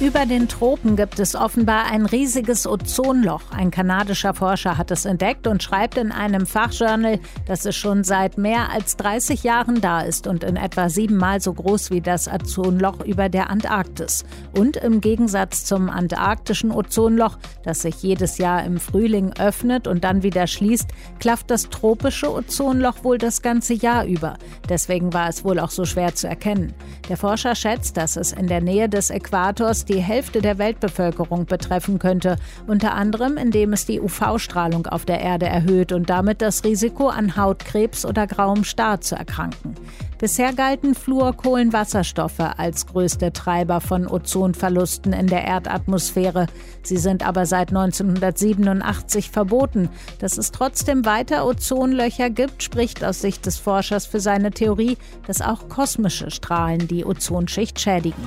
Über den Tropen gibt es offenbar ein riesiges Ozonloch. Ein kanadischer Forscher hat es entdeckt und schreibt in einem Fachjournal, dass es schon seit mehr als 30 Jahren da ist und in etwa siebenmal so groß wie das Ozonloch über der Antarktis. Und im Gegensatz zum antarktischen Ozonloch, das sich jedes Jahr im Frühling öffnet und dann wieder schließt, klafft das tropische Ozonloch wohl das ganze Jahr über. Deswegen war es wohl auch so schwer zu erkennen. Der Forscher schätzt, dass es in der Nähe des Äquators die Hälfte der Weltbevölkerung betreffen könnte, unter anderem indem es die UV-Strahlung auf der Erde erhöht und damit das Risiko an Hautkrebs oder grauem Star zu erkranken. Bisher galten Fluorkohlenwasserstoffe als größte Treiber von Ozonverlusten in der Erdatmosphäre. Sie sind aber seit 1987 verboten. Dass es trotzdem weiter Ozonlöcher gibt, spricht aus Sicht des Forschers für seine Theorie, dass auch kosmische Strahlen die Ozonschicht schädigen.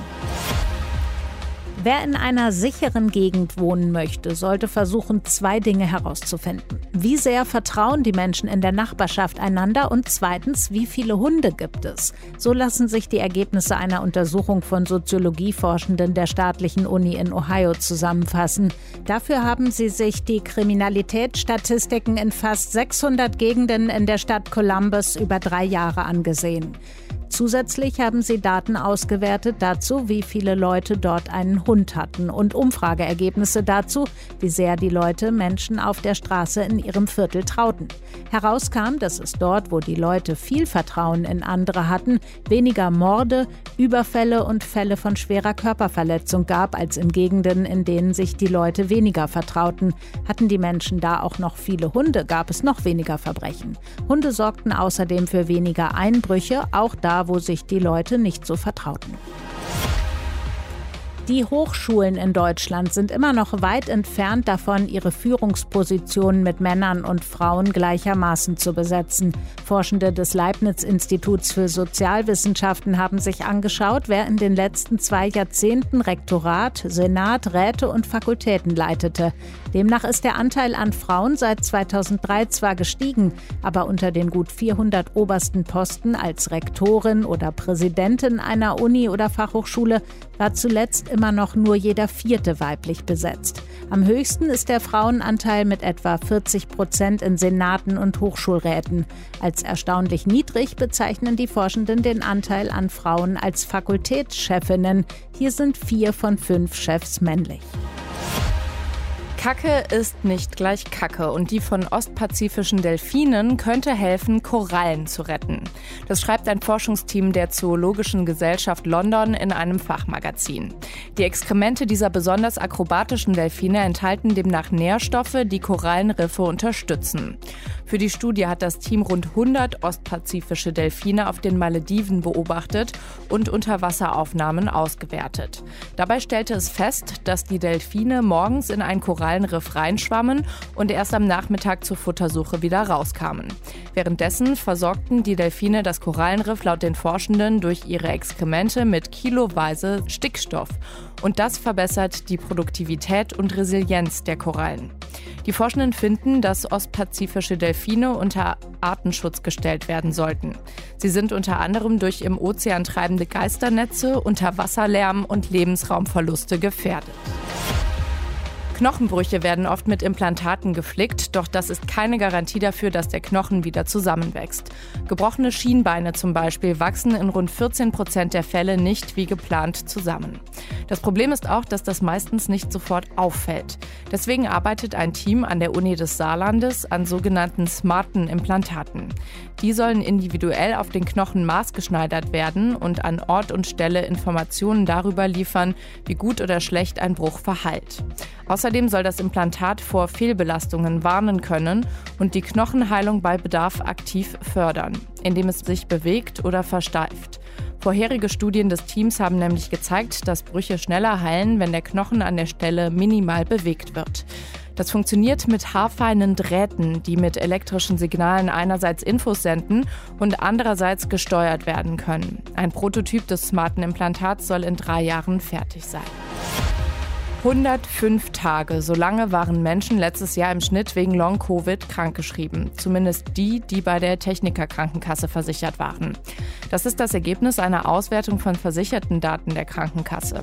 Wer in einer sicheren Gegend wohnen möchte, sollte versuchen, zwei Dinge herauszufinden. Wie sehr vertrauen die Menschen in der Nachbarschaft einander und zweitens, wie viele Hunde gibt es? So lassen sich die Ergebnisse einer Untersuchung von Soziologieforschenden der staatlichen Uni in Ohio zusammenfassen. Dafür haben sie sich die Kriminalitätsstatistiken in fast 600 Gegenden in der Stadt Columbus über drei Jahre angesehen. Zusätzlich haben sie Daten ausgewertet dazu, wie viele Leute dort einen Hund hatten und Umfrageergebnisse dazu, wie sehr die Leute Menschen auf der Straße in ihrem Viertel trauten. Herauskam, dass es dort, wo die Leute viel Vertrauen in andere hatten, weniger Morde, Überfälle und Fälle von schwerer Körperverletzung gab als in Gegenden, in denen sich die Leute weniger vertrauten. Hatten die Menschen da auch noch viele Hunde, gab es noch weniger Verbrechen. Hunde sorgten außerdem für weniger Einbrüche, auch da wo sich die Leute nicht so vertrauten. Die Hochschulen in Deutschland sind immer noch weit entfernt davon, ihre Führungspositionen mit Männern und Frauen gleichermaßen zu besetzen. Forschende des Leibniz-Instituts für Sozialwissenschaften haben sich angeschaut, wer in den letzten zwei Jahrzehnten Rektorat, Senat, Räte und Fakultäten leitete. Demnach ist der Anteil an Frauen seit 2003 zwar gestiegen, aber unter den gut 400 obersten Posten als Rektorin oder Präsidentin einer Uni oder Fachhochschule war zuletzt immer noch nur jeder vierte weiblich besetzt. Am höchsten ist der Frauenanteil mit etwa 40 Prozent in Senaten und Hochschulräten. Als erstaunlich niedrig bezeichnen die Forschenden den Anteil an Frauen als Fakultätschefinnen. Hier sind vier von fünf Chefs männlich. Kacke ist nicht gleich Kacke und die von ostpazifischen Delfinen könnte helfen, Korallen zu retten. Das schreibt ein Forschungsteam der Zoologischen Gesellschaft London in einem Fachmagazin. Die Exkremente dieser besonders akrobatischen Delfine enthalten demnach Nährstoffe, die Korallenriffe unterstützen. Für die Studie hat das Team rund 100 ostpazifische Delfine auf den Malediven beobachtet und Unterwasseraufnahmen ausgewertet. Dabei stellte es fest, dass die Delfine morgens in ein Korallenriff reinschwammen und erst am Nachmittag zur Futtersuche wieder rauskamen. Währenddessen versorgten die Delfine das Korallenriff laut den Forschenden durch ihre Exkremente mit kiloweise Stickstoff. Und das verbessert die Produktivität und Resilienz der Korallen. Die Forschenden finden, dass ostpazifische Delfine unter Artenschutz gestellt werden sollten. Sie sind unter anderem durch im Ozean treibende Geisternetze, Unterwasserlärm und Lebensraumverluste gefährdet. Knochenbrüche werden oft mit Implantaten geflickt, doch das ist keine Garantie dafür, dass der Knochen wieder zusammenwächst. Gebrochene Schienbeine zum Beispiel wachsen in rund 14 Prozent der Fälle nicht wie geplant zusammen. Das Problem ist auch, dass das meistens nicht sofort auffällt. Deswegen arbeitet ein Team an der Uni des Saarlandes an sogenannten smarten Implantaten. Die sollen individuell auf den Knochen maßgeschneidert werden und an Ort und Stelle Informationen darüber liefern, wie gut oder schlecht ein Bruch verheilt. Außerdem soll das Implantat vor Fehlbelastungen warnen können und die Knochenheilung bei Bedarf aktiv fördern, indem es sich bewegt oder versteift. Vorherige Studien des Teams haben nämlich gezeigt, dass Brüche schneller heilen, wenn der Knochen an der Stelle minimal bewegt wird. Das funktioniert mit haarfeinen Drähten, die mit elektrischen Signalen einerseits Infos senden und andererseits gesteuert werden können. Ein Prototyp des smarten Implantats soll in drei Jahren fertig sein. 105 Tage, so lange waren Menschen letztes Jahr im Schnitt wegen Long-Covid krankgeschrieben. Zumindest die, die bei der Techniker Krankenkasse versichert waren. Das ist das Ergebnis einer Auswertung von versicherten Daten der Krankenkasse.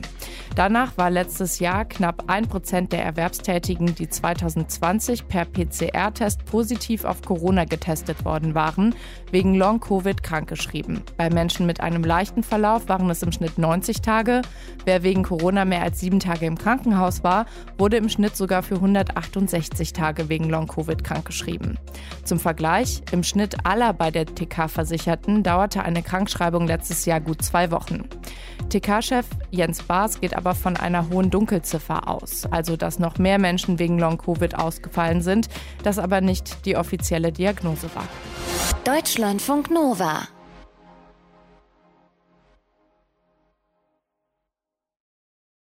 Danach war letztes Jahr knapp 1% der Erwerbstätigen, die 2020 per PCR-Test positiv auf Corona getestet worden waren, wegen Long-Covid krankgeschrieben. Bei Menschen mit einem leichten Verlauf waren es im Schnitt 90 Tage. Wer wegen Corona mehr als sieben Tage im Krankenhaus Krankenhaus war, wurde im Schnitt sogar für 168 Tage wegen Long-Covid krankgeschrieben. Zum Vergleich, im Schnitt aller bei der TK-Versicherten dauerte eine Krankschreibung letztes Jahr gut zwei Wochen. TK-Chef Jens Baas geht aber von einer hohen Dunkelziffer aus, also dass noch mehr Menschen wegen Long-Covid ausgefallen sind, das aber nicht die offizielle Diagnose war. Deutschlandfunk Nova